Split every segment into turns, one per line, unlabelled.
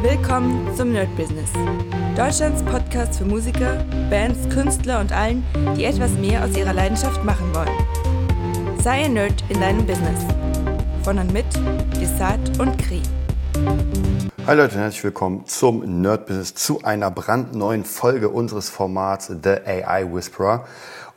Willkommen zum Nerd Business. Deutschlands Podcast für Musiker, Bands, Künstler und allen, die etwas mehr aus ihrer Leidenschaft machen wollen. Sei ein Nerd in deinem Business. Von und mit Desart und Kri.
Hi Leute, herzlich willkommen zum Nerd Business, zu einer brandneuen Folge unseres Formats The AI Whisperer.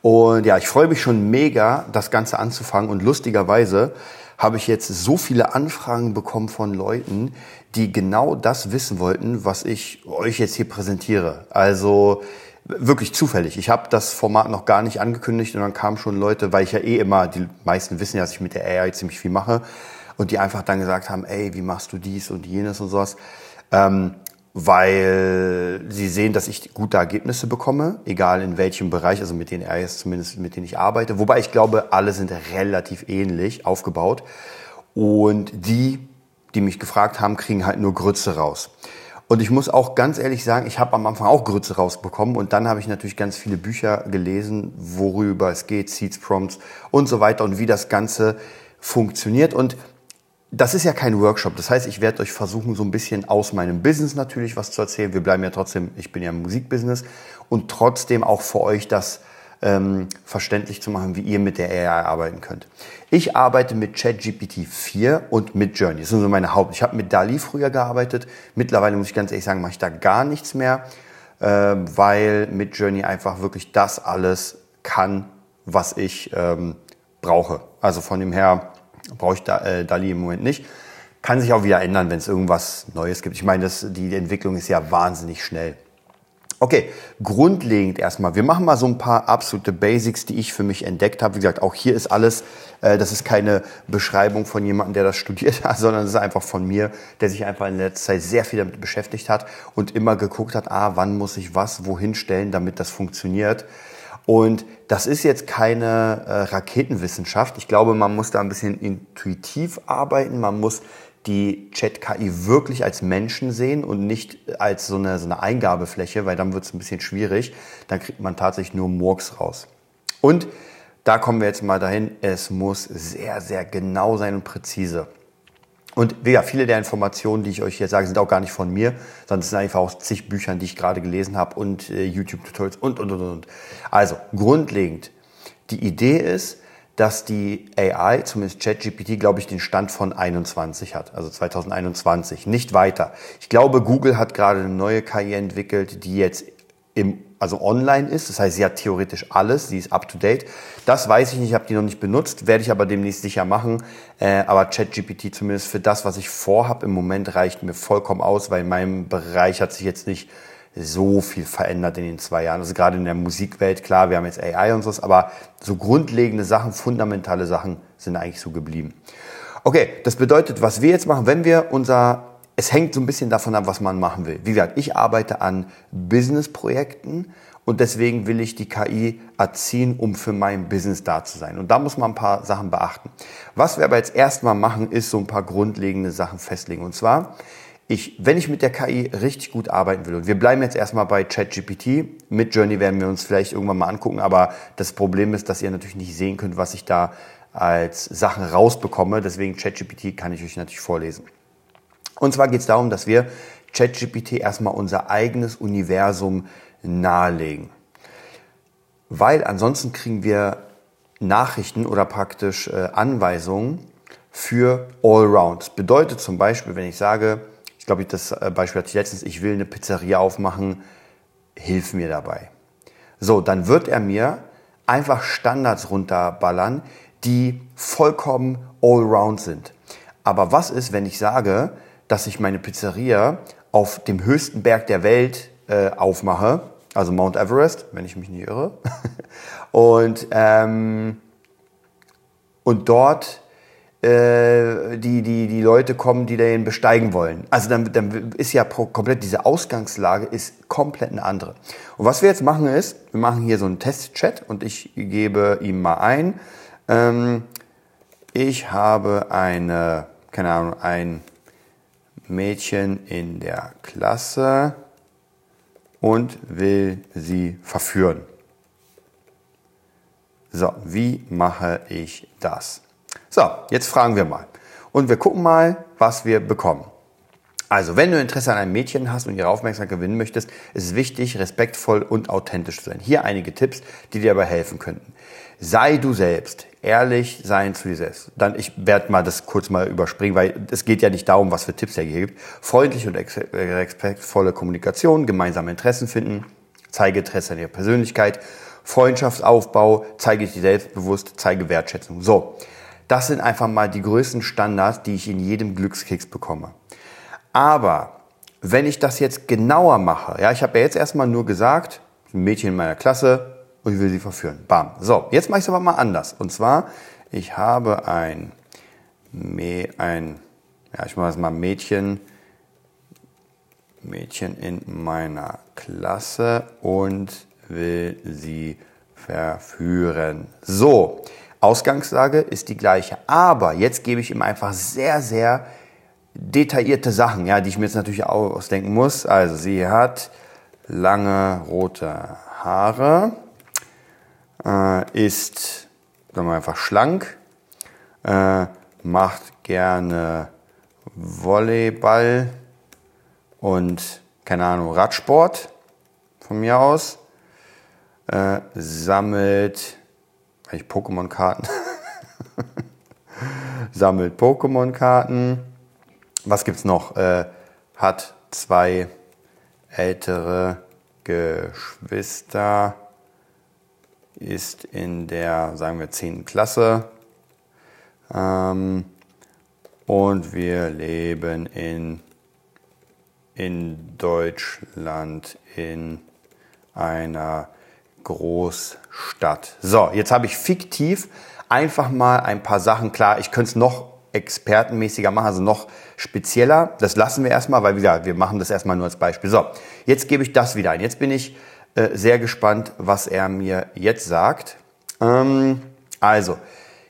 Und ja, ich freue mich schon mega, das Ganze anzufangen und lustigerweise habe ich jetzt so viele Anfragen bekommen von Leuten, die genau das wissen wollten, was ich euch jetzt hier präsentiere. Also wirklich zufällig. Ich habe das Format noch gar nicht angekündigt und dann kamen schon Leute, weil ich ja eh immer, die meisten wissen ja, dass ich mit der AI ziemlich viel mache und die einfach dann gesagt haben, ey, wie machst du dies und jenes und sowas. Ähm, weil sie sehen, dass ich gute Ergebnisse bekomme, egal in welchem Bereich, also mit den RS zumindest, mit denen ich arbeite. Wobei ich glaube, alle sind relativ ähnlich aufgebaut. Und die, die mich gefragt haben, kriegen halt nur Grütze raus. Und ich muss auch ganz ehrlich sagen, ich habe am Anfang auch Grütze rausbekommen und dann habe ich natürlich ganz viele Bücher gelesen, worüber es geht, Seeds, Prompts und so weiter und wie das Ganze funktioniert. Und das ist ja kein Workshop. Das heißt, ich werde euch versuchen, so ein bisschen aus meinem Business natürlich was zu erzählen. Wir bleiben ja trotzdem, ich bin ja im Musikbusiness und trotzdem auch für euch das ähm, verständlich zu machen, wie ihr mit der AI arbeiten könnt. Ich arbeite mit ChatGPT 4 und mit Journey. Das sind so meine Haupt. Ich habe mit DALI früher gearbeitet. Mittlerweile muss ich ganz ehrlich sagen, mache ich da gar nichts mehr, äh, weil mit Journey einfach wirklich das alles kann, was ich ähm, brauche. Also von dem her brauche ich da, äh, DALI im Moment nicht. Kann sich auch wieder ändern, wenn es irgendwas Neues gibt. Ich meine, das, die Entwicklung ist ja wahnsinnig schnell. Okay, grundlegend erstmal. Wir machen mal so ein paar absolute Basics, die ich für mich entdeckt habe. Wie gesagt, auch hier ist alles, äh, das ist keine Beschreibung von jemandem, der das studiert hat, sondern es ist einfach von mir, der sich einfach in letzter Zeit sehr viel damit beschäftigt hat und immer geguckt hat, ah, wann muss ich was wohin stellen, damit das funktioniert. Und das ist jetzt keine äh, Raketenwissenschaft. Ich glaube, man muss da ein bisschen intuitiv arbeiten. Man muss die Chat-KI wirklich als Menschen sehen und nicht als so eine, so eine Eingabefläche, weil dann wird es ein bisschen schwierig. Dann kriegt man tatsächlich nur Murks raus. Und da kommen wir jetzt mal dahin, es muss sehr, sehr genau sein und präzise. Und ja, viele der Informationen, die ich euch hier sage, sind auch gar nicht von mir, sondern es sind einfach aus zig Büchern, die ich gerade gelesen habe und äh, YouTube-Tutorials und, und, und, und. Also, grundlegend, die Idee ist, dass die AI, zumindest ChatGPT, glaube ich, den Stand von 21 hat, also 2021, nicht weiter. Ich glaube, Google hat gerade eine neue KI entwickelt, die jetzt im also online ist. Das heißt, sie hat theoretisch alles, sie ist up to date. Das weiß ich nicht, ich habe die noch nicht benutzt, werde ich aber demnächst sicher machen. Äh, aber ChatGPT zumindest für das, was ich vorhabe im Moment, reicht mir vollkommen aus, weil in meinem Bereich hat sich jetzt nicht so viel verändert in den zwei Jahren. Also gerade in der Musikwelt, klar, wir haben jetzt AI und so, aber so grundlegende Sachen, fundamentale Sachen sind eigentlich so geblieben. Okay, das bedeutet, was wir jetzt machen, wenn wir unser es hängt so ein bisschen davon ab, was man machen will. Wie gesagt, ich arbeite an Business-Projekten und deswegen will ich die KI erziehen, um für mein Business da zu sein. Und da muss man ein paar Sachen beachten. Was wir aber jetzt erstmal machen, ist so ein paar grundlegende Sachen festlegen. Und zwar, ich, wenn ich mit der KI richtig gut arbeiten will, und wir bleiben jetzt erstmal bei ChatGPT, mit Journey werden wir uns vielleicht irgendwann mal angucken, aber das Problem ist, dass ihr natürlich nicht sehen könnt, was ich da als Sachen rausbekomme. Deswegen ChatGPT kann ich euch natürlich vorlesen. Und zwar geht es darum, dass wir ChatGPT erstmal unser eigenes Universum nahelegen. Weil ansonsten kriegen wir Nachrichten oder praktisch äh, Anweisungen für Allround. Das bedeutet zum Beispiel, wenn ich sage, ich glaube, das äh, Beispiel hatte ich letztens, ich will eine Pizzeria aufmachen, hilf mir dabei. So, dann wird er mir einfach Standards runterballern, die vollkommen allround sind. Aber was ist, wenn ich sage, dass ich meine Pizzeria auf dem höchsten Berg der Welt äh, aufmache, also Mount Everest, wenn ich mich nicht irre. und, ähm, und dort äh, die, die, die Leute kommen, die den besteigen wollen. Also dann, dann ist ja komplett diese Ausgangslage ist komplett eine andere. Und was wir jetzt machen ist, wir machen hier so einen Testchat und ich gebe ihm mal ein, ähm, ich habe eine, keine Ahnung, ein Mädchen in der Klasse und will sie verführen. So, wie mache ich das? So, jetzt fragen wir mal. Und wir gucken mal, was wir bekommen. Also, wenn du Interesse an einem Mädchen hast und ihre Aufmerksamkeit gewinnen möchtest, ist es wichtig, respektvoll und authentisch zu sein. Hier einige Tipps, die dir dabei helfen könnten. Sei du selbst, ehrlich sein zu dir selbst. Dann, ich werde mal das kurz mal überspringen, weil es geht ja nicht darum, was für Tipps er hier gibt. Freundliche und respektvolle Kommunikation, gemeinsame Interessen finden, zeige Interesse an ihrer Persönlichkeit, Freundschaftsaufbau, zeige dich selbstbewusst, zeige Wertschätzung. So, das sind einfach mal die größten Standards, die ich in jedem Glückskeks bekomme. Aber wenn ich das jetzt genauer mache, ja, ich habe ja jetzt erstmal nur gesagt, ein Mädchen in meiner Klasse und ich will sie verführen. Bam. So, jetzt mache ich es aber mal anders. Und zwar, ich habe ein, ein ja, ich mache es mal Mädchen, Mädchen in meiner Klasse und will sie verführen. So, Ausgangslage ist die gleiche, aber jetzt gebe ich ihm einfach sehr, sehr detaillierte Sachen, ja, die ich mir jetzt natürlich ausdenken muss. Also sie hat lange rote Haare, äh, ist sagen wir einfach schlank, äh, macht gerne Volleyball und keine Ahnung Radsport von mir aus, äh, sammelt ich Pokémon-Karten, sammelt Pokémon-Karten. Was gibt's noch? Äh, hat zwei ältere Geschwister, ist in der, sagen wir, 10. Klasse. Ähm, und wir leben in, in Deutschland in einer Großstadt. So, jetzt habe ich fiktiv einfach mal ein paar Sachen klar. Ich könnte es noch expertenmäßiger machen, also noch spezieller. Das lassen wir erstmal, weil wie wir machen das erstmal nur als Beispiel. So, jetzt gebe ich das wieder ein. Jetzt bin ich äh, sehr gespannt, was er mir jetzt sagt. Ähm, also,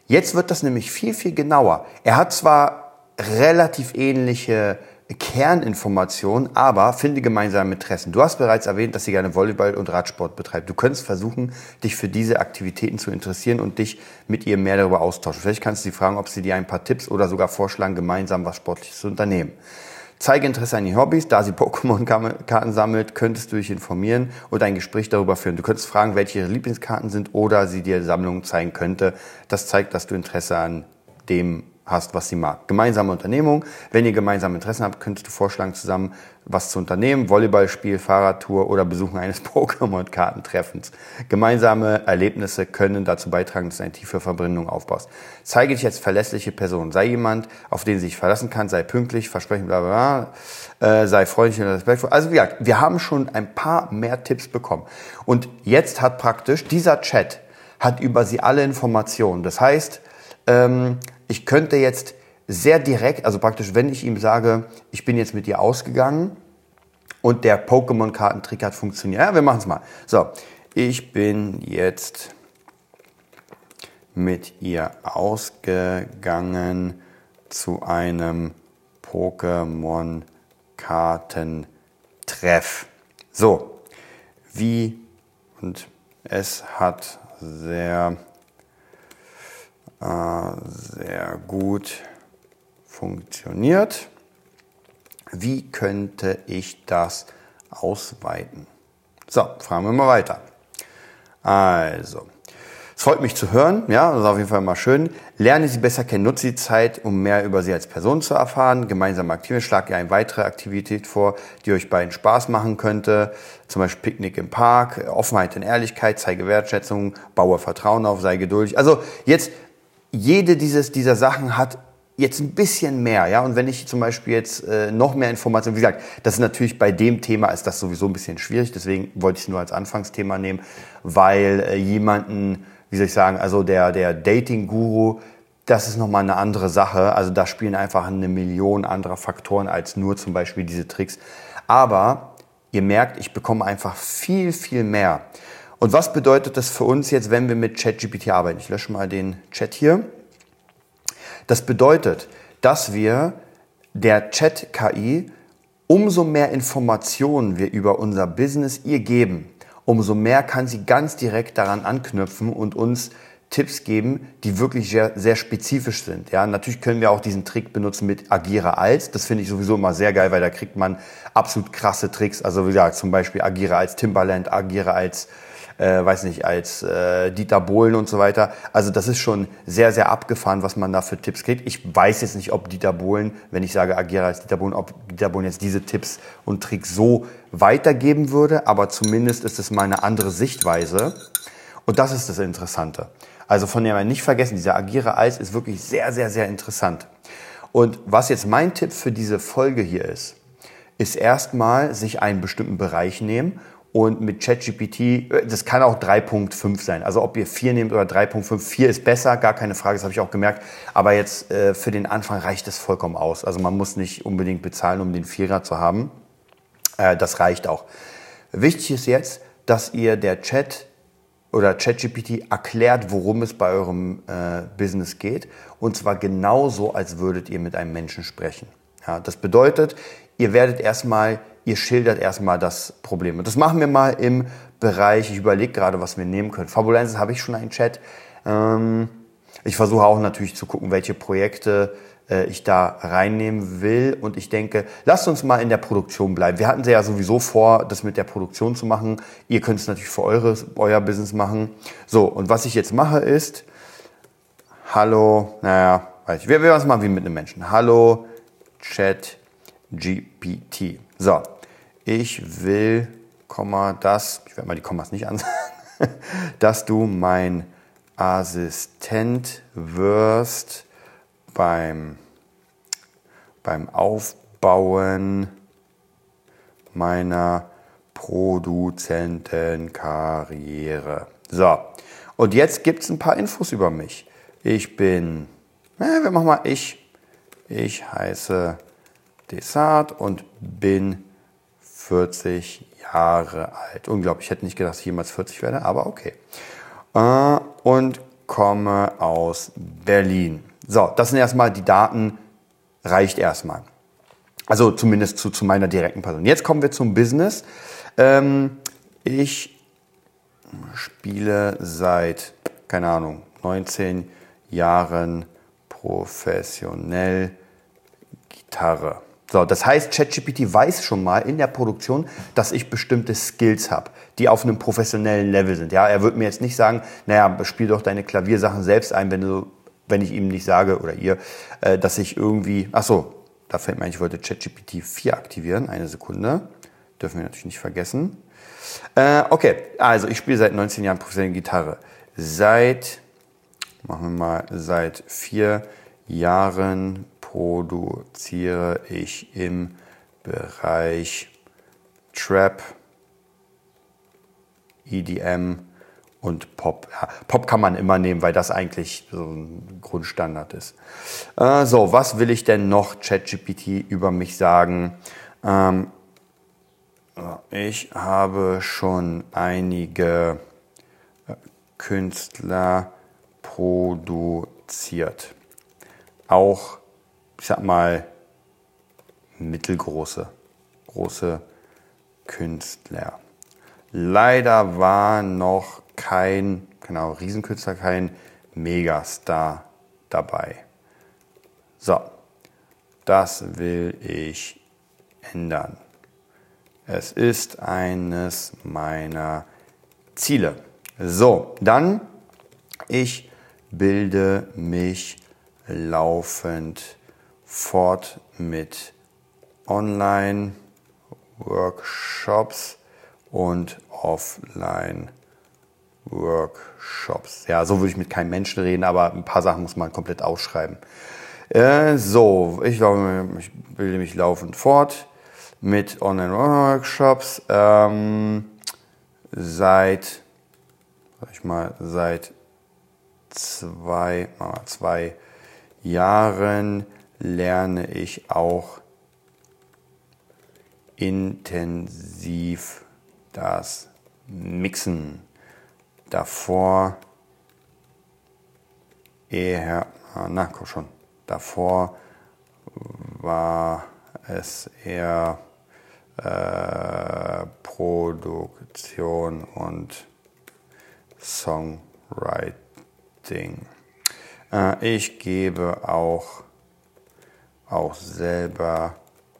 jetzt wird das nämlich viel, viel genauer. Er hat zwar relativ ähnliche Kerninformation, aber finde gemeinsame Interessen. Du hast bereits erwähnt, dass sie gerne Volleyball und Radsport betreibt. Du könntest versuchen, dich für diese Aktivitäten zu interessieren und dich mit ihr mehr darüber austauschen. Vielleicht kannst du sie fragen, ob sie dir ein paar Tipps oder sogar vorschlagen, gemeinsam was Sportliches zu unternehmen. Zeige Interesse an den Hobbys. Da sie Pokémon-Karten sammelt, könntest du dich informieren und ein Gespräch darüber führen. Du könntest fragen, welche ihre Lieblingskarten sind oder sie dir Sammlungen zeigen könnte. Das zeigt, dass du Interesse an dem hast, was sie mag. Gemeinsame Unternehmung. Wenn ihr gemeinsame Interessen habt, könntest du vorschlagen, zusammen was zu unternehmen. Volleyballspiel, Fahrradtour oder Besuchen eines Pokémon-Kartentreffens. Gemeinsame Erlebnisse können dazu beitragen, dass du eine tiefe Verbindung aufbaust. Zeige dich als verlässliche Person. Sei jemand, auf den sie sich verlassen kann. Sei pünktlich, versprechen, bla, bla, bla. Äh, sei freundlich und respektvoll. Also wie gesagt, wir haben schon ein paar mehr Tipps bekommen. Und jetzt hat praktisch dieser Chat hat über sie alle Informationen. Das heißt, ähm, ich könnte jetzt sehr direkt, also praktisch, wenn ich ihm sage, ich bin jetzt mit dir ausgegangen und der Pokémon-Kartentrick hat funktioniert. Ja, wir machen es mal. So, ich bin jetzt mit ihr ausgegangen zu einem Pokémon-Kartentreff. So, wie und es hat sehr sehr gut funktioniert. Wie könnte ich das ausweiten? So, fragen wir mal weiter. Also, es freut mich zu hören, ja, das ist auf jeden Fall mal schön. Lerne Sie besser kennen, nutze die Zeit, um mehr über Sie als Person zu erfahren. Gemeinsam aktivieren, schlag ihr eine weitere Aktivität vor, die euch beiden Spaß machen könnte. Zum Beispiel Picknick im Park, Offenheit und Ehrlichkeit, zeige Wertschätzung, baue Vertrauen auf, sei geduldig. Also jetzt jede dieses, dieser Sachen hat jetzt ein bisschen mehr, ja. Und wenn ich zum Beispiel jetzt äh, noch mehr Informationen, wie gesagt, das ist natürlich bei dem Thema ist das sowieso ein bisschen schwierig. Deswegen wollte ich es nur als Anfangsthema nehmen, weil äh, jemanden, wie soll ich sagen, also der der Dating-Guru, das ist nochmal eine andere Sache. Also da spielen einfach eine Million anderer Faktoren als nur zum Beispiel diese Tricks. Aber ihr merkt, ich bekomme einfach viel viel mehr. Und was bedeutet das für uns jetzt, wenn wir mit ChatGPT arbeiten? Ich lösche mal den Chat hier. Das bedeutet, dass wir der Chat-KI umso mehr Informationen wir über unser Business ihr geben, umso mehr kann sie ganz direkt daran anknüpfen und uns Tipps geben, die wirklich sehr, sehr spezifisch sind. Ja, natürlich können wir auch diesen Trick benutzen mit agiere als. Das finde ich sowieso immer sehr geil, weil da kriegt man absolut krasse Tricks. Also wie gesagt, zum Beispiel agiere als Timbaland, agiere als äh, weiß nicht, als äh, Dieter Bohlen und so weiter. Also das ist schon sehr, sehr abgefahren, was man da für Tipps kriegt. Ich weiß jetzt nicht, ob Dieter Bohlen, wenn ich sage agiere als Dieter Bohlen, ob Dieter Bohlen jetzt diese Tipps und Tricks so weitergeben würde, aber zumindest ist es mal eine andere Sichtweise. Und das ist das Interessante. Also von dem her nicht vergessen, dieser Agiere Eis ist wirklich sehr, sehr, sehr interessant. Und was jetzt mein Tipp für diese Folge hier ist, ist erstmal sich einen bestimmten Bereich nehmen und mit ChatGPT, das kann auch 3.5 sein. Also ob ihr 4 nehmt oder 3.5, 4 ist besser, gar keine Frage, das habe ich auch gemerkt. Aber jetzt äh, für den Anfang reicht es vollkommen aus. Also man muss nicht unbedingt bezahlen, um den Vierer zu haben. Äh, das reicht auch. Wichtig ist jetzt, dass ihr der Chat oder ChatGPT erklärt, worum es bei eurem äh, Business geht. Und zwar genauso, als würdet ihr mit einem Menschen sprechen. Ja, das bedeutet, ihr werdet erstmal, ihr schildert erstmal das Problem. Und das machen wir mal im Bereich, ich überlege gerade, was wir nehmen können. Fabulensis habe ich schon einen Chat. Ähm, ich versuche auch natürlich zu gucken, welche Projekte äh, ich da reinnehmen will. Und ich denke, lasst uns mal in der Produktion bleiben. Wir hatten ja sowieso vor, das mit der Produktion zu machen. Ihr könnt es natürlich für eures, euer Business machen. So, und was ich jetzt mache ist, hallo, naja, weiß ich, wir, wir machen es mal wie mit einem Menschen. Hallo, Chat GPT. So, ich will, Komma, das, ich werde mal die Kommas nicht ansagen, dass du mein Assistent wirst beim, beim Aufbauen meiner Produzentenkarriere. So, und jetzt gibt es ein paar Infos über mich. Ich bin, na, wir machen mal ich. Ich heiße Desart und bin 40 Jahre alt. Unglaublich, ich hätte nicht gedacht, dass ich jemals 40 werde, aber okay. Äh, und komme aus Berlin. So, das sind erstmal die Daten, reicht erstmal. Also zumindest zu, zu meiner direkten Person. Jetzt kommen wir zum Business. Ähm, ich spiele seit, keine Ahnung, 19 Jahren professionell Gitarre. So, das heißt, ChatGPT weiß schon mal in der Produktion, dass ich bestimmte Skills habe, die auf einem professionellen Level sind. Ja, er wird mir jetzt nicht sagen, naja, spiel doch deine Klaviersachen selbst ein, wenn du wenn ich ihm nicht sage oder ihr, äh, dass ich irgendwie, ach so, da fällt mir ein, ich wollte ChatGPT 4 aktivieren, eine Sekunde, dürfen wir natürlich nicht vergessen. Äh, okay, also ich spiele seit 19 Jahren professionelle Gitarre. Seit, machen wir mal, seit vier Jahren produziere ich im Bereich Trap, EDM, und Pop. Ja, Pop kann man immer nehmen, weil das eigentlich so ein Grundstandard ist. Äh, so, was will ich denn noch ChatGPT über mich sagen? Ähm, ich habe schon einige äh, Künstler produziert. Auch, ich sag mal, mittelgroße, große Künstler. Leider war noch kein, genau, Riesenkünstler, kein Megastar dabei. So, das will ich ändern. Es ist eines meiner Ziele. So, dann, ich bilde mich laufend fort mit Online-Workshops und Offline-Workshops. Workshops. Ja, so würde ich mit keinem Menschen reden, aber ein paar Sachen muss man komplett ausschreiben. Äh, so, ich, glaube, ich bilde mich laufend fort mit Online-Workshops. Ähm, seit, sag ich mal, seit zwei, zwei Jahren lerne ich auch intensiv das Mixen davor eher, na komm schon, davor war es eher äh, Produktion und Songwriting. Äh, ich gebe auch, auch selber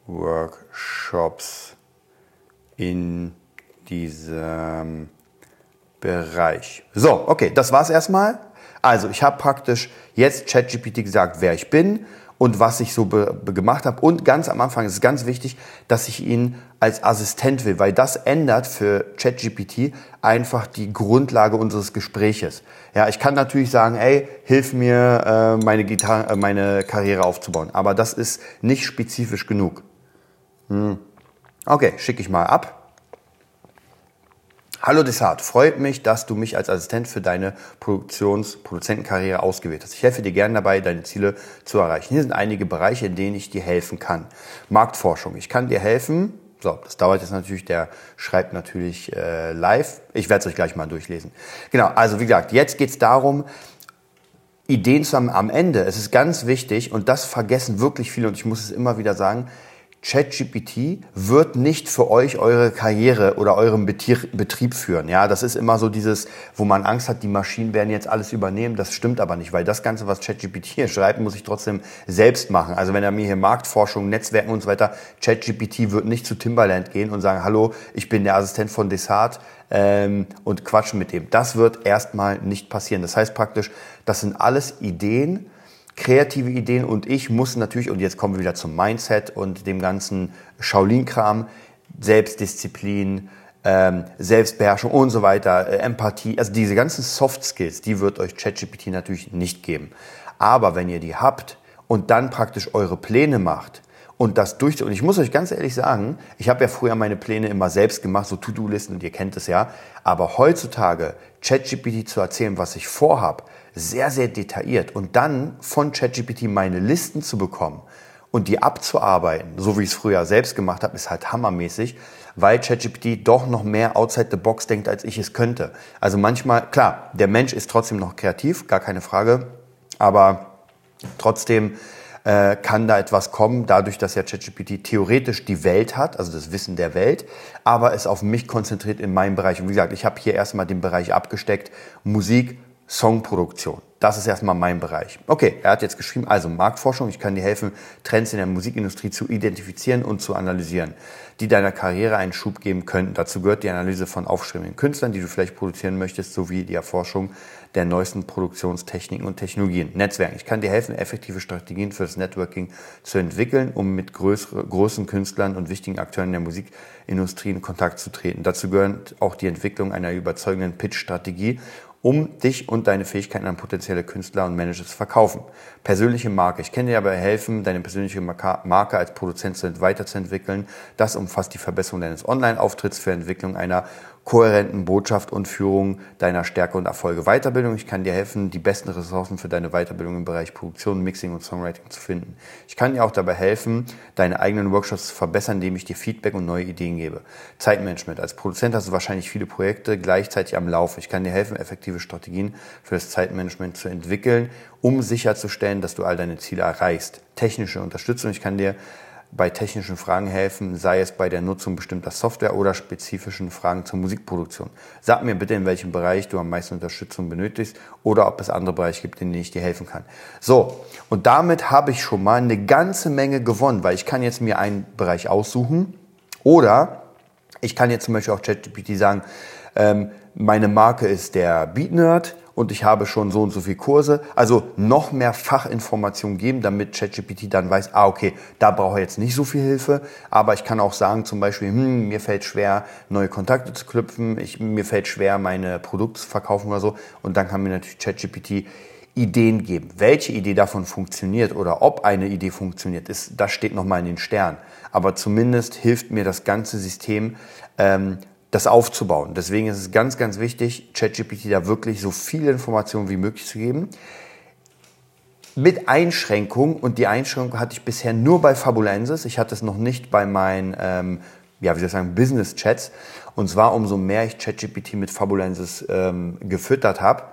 Workshops in diesem Bereich. So, okay, das war's erstmal. Also, ich habe praktisch jetzt ChatGPT gesagt, wer ich bin und was ich so gemacht habe. Und ganz am Anfang ist es ganz wichtig, dass ich ihn als Assistent will, weil das ändert für ChatGPT einfach die Grundlage unseres Gespräches. Ja, ich kann natürlich sagen, ey, hilf mir, äh, meine, Gitarre, äh, meine Karriere aufzubauen. Aber das ist nicht spezifisch genug. Hm. Okay, schicke ich mal ab. Hallo Desart, freut mich, dass du mich als Assistent für deine Produktions Produzentenkarriere ausgewählt hast. Ich helfe dir gerne dabei, deine Ziele zu erreichen. Hier sind einige Bereiche, in denen ich dir helfen kann. Marktforschung. Ich kann dir helfen. So, das dauert jetzt natürlich, der schreibt natürlich äh, live. Ich werde es euch gleich mal durchlesen. Genau, also wie gesagt, jetzt geht es darum, Ideen zu haben am Ende. Es ist ganz wichtig und das vergessen wirklich viele und ich muss es immer wieder sagen, ChatGPT wird nicht für euch eure Karriere oder euren Betrieb führen. Ja, das ist immer so dieses, wo man Angst hat, die Maschinen werden jetzt alles übernehmen. Das stimmt aber nicht, weil das Ganze, was ChatGPT hier schreibt, muss ich trotzdem selbst machen. Also wenn er mir hier Marktforschung, Netzwerken und so weiter, ChatGPT wird nicht zu Timberland gehen und sagen, hallo, ich bin der Assistent von Desart ähm, und quatschen mit dem. Das wird erstmal nicht passieren. Das heißt praktisch, das sind alles Ideen, kreative Ideen und ich muss natürlich, und jetzt kommen wir wieder zum Mindset und dem ganzen Shaolin-Kram, Selbstdisziplin, ähm, Selbstbeherrschung und so weiter, äh, Empathie, also diese ganzen Soft Skills, die wird euch ChatGPT natürlich nicht geben. Aber wenn ihr die habt und dann praktisch eure Pläne macht, und das durch und ich muss euch ganz ehrlich sagen, ich habe ja früher meine Pläne immer selbst gemacht, so To-Do-Listen und ihr kennt es ja, aber heutzutage ChatGPT zu erzählen, was ich vorhab, sehr, sehr detailliert und dann von ChatGPT meine Listen zu bekommen und die abzuarbeiten, so wie ich es früher selbst gemacht habe, ist halt hammermäßig, weil ChatGPT doch noch mehr outside the box denkt, als ich es könnte. Also manchmal, klar, der Mensch ist trotzdem noch kreativ, gar keine Frage, aber trotzdem äh, kann da etwas kommen, dadurch, dass ja ChatGPT theoretisch die Welt hat, also das Wissen der Welt, aber es auf mich konzentriert in meinem Bereich. Und wie gesagt, ich habe hier erstmal den Bereich abgesteckt, Musik, Songproduktion. Das ist erstmal mein Bereich. Okay, er hat jetzt geschrieben, also Marktforschung, ich kann dir helfen, Trends in der Musikindustrie zu identifizieren und zu analysieren, die deiner Karriere einen Schub geben könnten. Dazu gehört die Analyse von aufstrebenden Künstlern, die du vielleicht produzieren möchtest, sowie die Erforschung der neuesten Produktionstechniken und Technologien. Netzwerken. Ich kann dir helfen, effektive Strategien für das Networking zu entwickeln, um mit größeren, großen Künstlern und wichtigen Akteuren der Musikindustrie in Kontakt zu treten. Dazu gehört auch die Entwicklung einer überzeugenden Pitch-Strategie um dich und deine Fähigkeiten an potenzielle Künstler und Manager zu verkaufen. Persönliche Marke. Ich kann dir aber helfen, deine persönliche Marke als Produzent weiterzuentwickeln. Das umfasst die Verbesserung deines Online-Auftritts für Entwicklung einer kohärenten Botschaft und Führung deiner Stärke und Erfolge. Weiterbildung. Ich kann dir helfen, die besten Ressourcen für deine Weiterbildung im Bereich Produktion, Mixing und Songwriting zu finden. Ich kann dir auch dabei helfen, deine eigenen Workshops zu verbessern, indem ich dir Feedback und neue Ideen gebe. Zeitmanagement. Als Produzent hast du wahrscheinlich viele Projekte gleichzeitig am Laufe. Ich kann dir helfen, effektive Strategien für das Zeitmanagement zu entwickeln, um sicherzustellen, dass du all deine Ziele erreichst. Technische Unterstützung. Ich kann dir bei technischen Fragen helfen, sei es bei der Nutzung bestimmter Software oder spezifischen Fragen zur Musikproduktion. Sag mir bitte, in welchem Bereich du am meisten Unterstützung benötigst oder ob es andere Bereiche gibt, in denen ich dir helfen kann. So, und damit habe ich schon mal eine ganze Menge gewonnen, weil ich kann jetzt mir einen Bereich aussuchen oder ich kann jetzt zum Beispiel auch ChatGPT sagen, ähm, meine Marke ist der Beat Nerd und ich habe schon so und so viele Kurse. Also noch mehr Fachinformationen geben, damit ChatGPT dann weiß, ah, okay, da brauche ich jetzt nicht so viel Hilfe. Aber ich kann auch sagen, zum Beispiel, hm, mir fällt schwer, neue Kontakte zu knüpfen. Ich, mir fällt schwer, meine Produkte zu verkaufen oder so. Und dann kann mir natürlich ChatGPT Ideen geben. Welche Idee davon funktioniert oder ob eine Idee funktioniert, ist, das steht nochmal in den Sternen. Aber zumindest hilft mir das ganze System, ähm, das aufzubauen. Deswegen ist es ganz, ganz wichtig, ChatGPT da wirklich so viele Informationen wie möglich zu geben. Mit Einschränkung, und die Einschränkung hatte ich bisher nur bei Fabulensis, ich hatte es noch nicht bei meinen, ähm, ja, wie soll ich sagen, Business-Chats. Und zwar umso mehr ich ChatGPT mit Fabulensis ähm, gefüttert habe,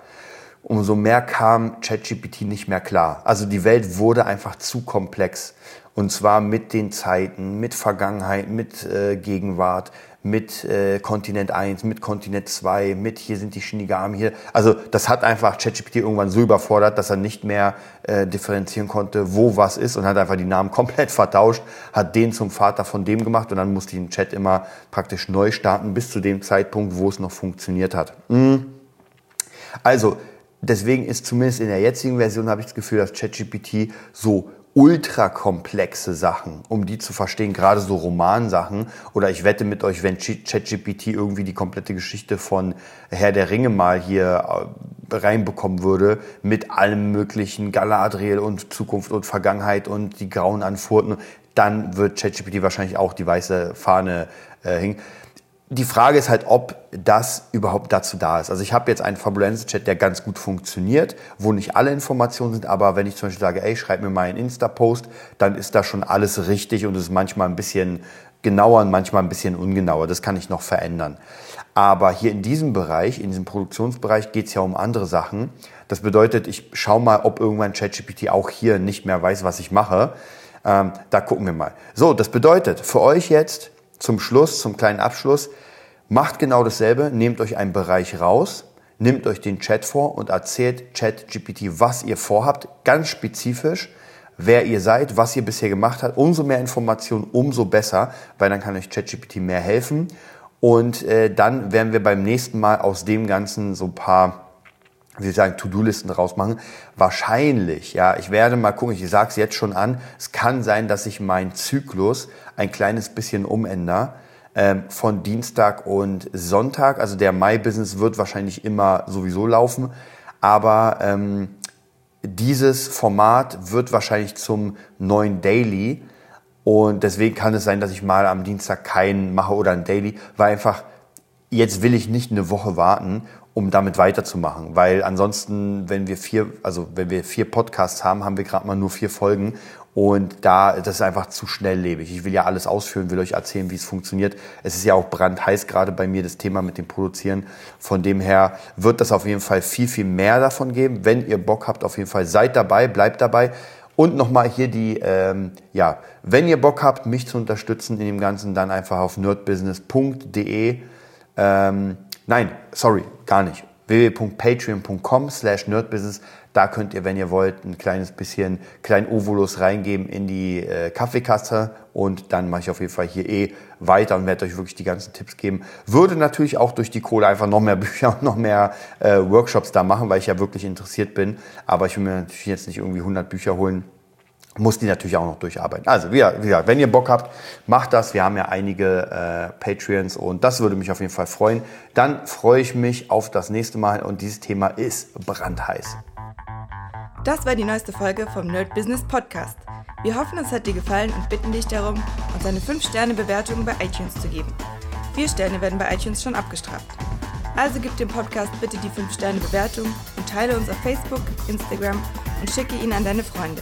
umso mehr kam ChatGPT nicht mehr klar. Also die Welt wurde einfach zu komplex. Und zwar mit den Zeiten, mit Vergangenheit, mit äh, Gegenwart, mit äh, Kontinent 1, mit Kontinent 2, mit hier sind die Shinigami hier. Also das hat einfach ChatGPT irgendwann so überfordert, dass er nicht mehr äh, differenzieren konnte, wo was ist und hat einfach die Namen komplett vertauscht, hat den zum Vater von dem gemacht und dann musste ich den Chat immer praktisch neu starten bis zu dem Zeitpunkt, wo es noch funktioniert hat. Mhm. Also deswegen ist zumindest in der jetzigen Version habe ich das Gefühl, dass ChatGPT so ultrakomplexe Sachen, um die zu verstehen, gerade so Romansachen. Oder ich wette mit euch, wenn ChatGPT irgendwie die komplette Geschichte von Herr der Ringe mal hier äh, reinbekommen würde, mit allem möglichen Galadriel und Zukunft und Vergangenheit und die grauen Anfurten, dann wird ChatGPT wahrscheinlich auch die weiße Fahne äh, hängen die Frage ist halt, ob das überhaupt dazu da ist. Also ich habe jetzt einen Fabulenzen-Chat, der ganz gut funktioniert, wo nicht alle Informationen sind, aber wenn ich zum Beispiel sage, ey, schreib mir mal einen Insta-Post, dann ist da schon alles richtig und es ist manchmal ein bisschen genauer und manchmal ein bisschen ungenauer. Das kann ich noch verändern. Aber hier in diesem Bereich, in diesem Produktionsbereich, geht es ja um andere Sachen. Das bedeutet, ich schaue mal, ob irgendwann ChatGPT auch hier nicht mehr weiß, was ich mache. Ähm, da gucken wir mal. So, das bedeutet für euch jetzt, zum Schluss, zum kleinen Abschluss, macht genau dasselbe, nehmt euch einen Bereich raus, nehmt euch den Chat vor und erzählt ChatGPT, was ihr vorhabt, ganz spezifisch, wer ihr seid, was ihr bisher gemacht habt. Umso mehr Informationen, umso besser, weil dann kann euch ChatGPT mehr helfen. Und äh, dann werden wir beim nächsten Mal aus dem Ganzen so ein paar wie Sie sagen, To-Do-Listen draus machen. Wahrscheinlich, ja, ich werde mal gucken, ich sage es jetzt schon an, es kann sein, dass ich meinen Zyklus ein kleines bisschen umändere von Dienstag und Sonntag. Also der Mai-Business wird wahrscheinlich immer sowieso laufen, aber ähm, dieses Format wird wahrscheinlich zum neuen Daily und deswegen kann es sein, dass ich mal am Dienstag keinen mache oder ein Daily, weil einfach jetzt will ich nicht eine Woche warten um damit weiterzumachen. Weil ansonsten, wenn wir vier, also wenn wir vier Podcasts haben, haben wir gerade mal nur vier Folgen und da, das ist einfach zu schnelllebig. Ich will ja alles ausführen, will euch erzählen, wie es funktioniert. Es ist ja auch brandheiß gerade bei mir das Thema mit dem Produzieren. Von dem her wird das auf jeden Fall viel, viel mehr davon geben. Wenn ihr Bock habt, auf jeden Fall seid dabei, bleibt dabei. Und nochmal hier die, ähm, ja, wenn ihr Bock habt, mich zu unterstützen in dem Ganzen, dann einfach auf nerdbusiness.de. Ähm, nein, sorry, gar nicht www.patreon.com slash nerdbusiness. Da könnt ihr, wenn ihr wollt, ein kleines bisschen kleinen Ovolus reingeben in die äh, Kaffeekasse und dann mache ich auf jeden Fall hier eh weiter und werde euch wirklich die ganzen Tipps geben. Würde natürlich auch durch die Kohle einfach noch mehr Bücher und noch mehr äh, Workshops da machen, weil ich ja wirklich interessiert bin. Aber ich will mir natürlich jetzt nicht irgendwie 100 Bücher holen muss die natürlich auch noch durcharbeiten. Also wie gesagt, wenn ihr Bock habt, macht das. Wir haben ja einige äh, Patreons und das würde mich auf jeden Fall freuen. Dann freue ich mich auf das nächste Mal und dieses Thema ist brandheiß.
Das war die neueste Folge vom Nerd Business Podcast. Wir hoffen, es hat dir gefallen und bitten dich darum, uns eine 5-Sterne-Bewertung bei iTunes zu geben. Vier Sterne werden bei iTunes schon abgestraft. Also gib dem Podcast bitte die 5-Sterne-Bewertung und teile uns auf Facebook, Instagram und schicke ihn an deine Freunde.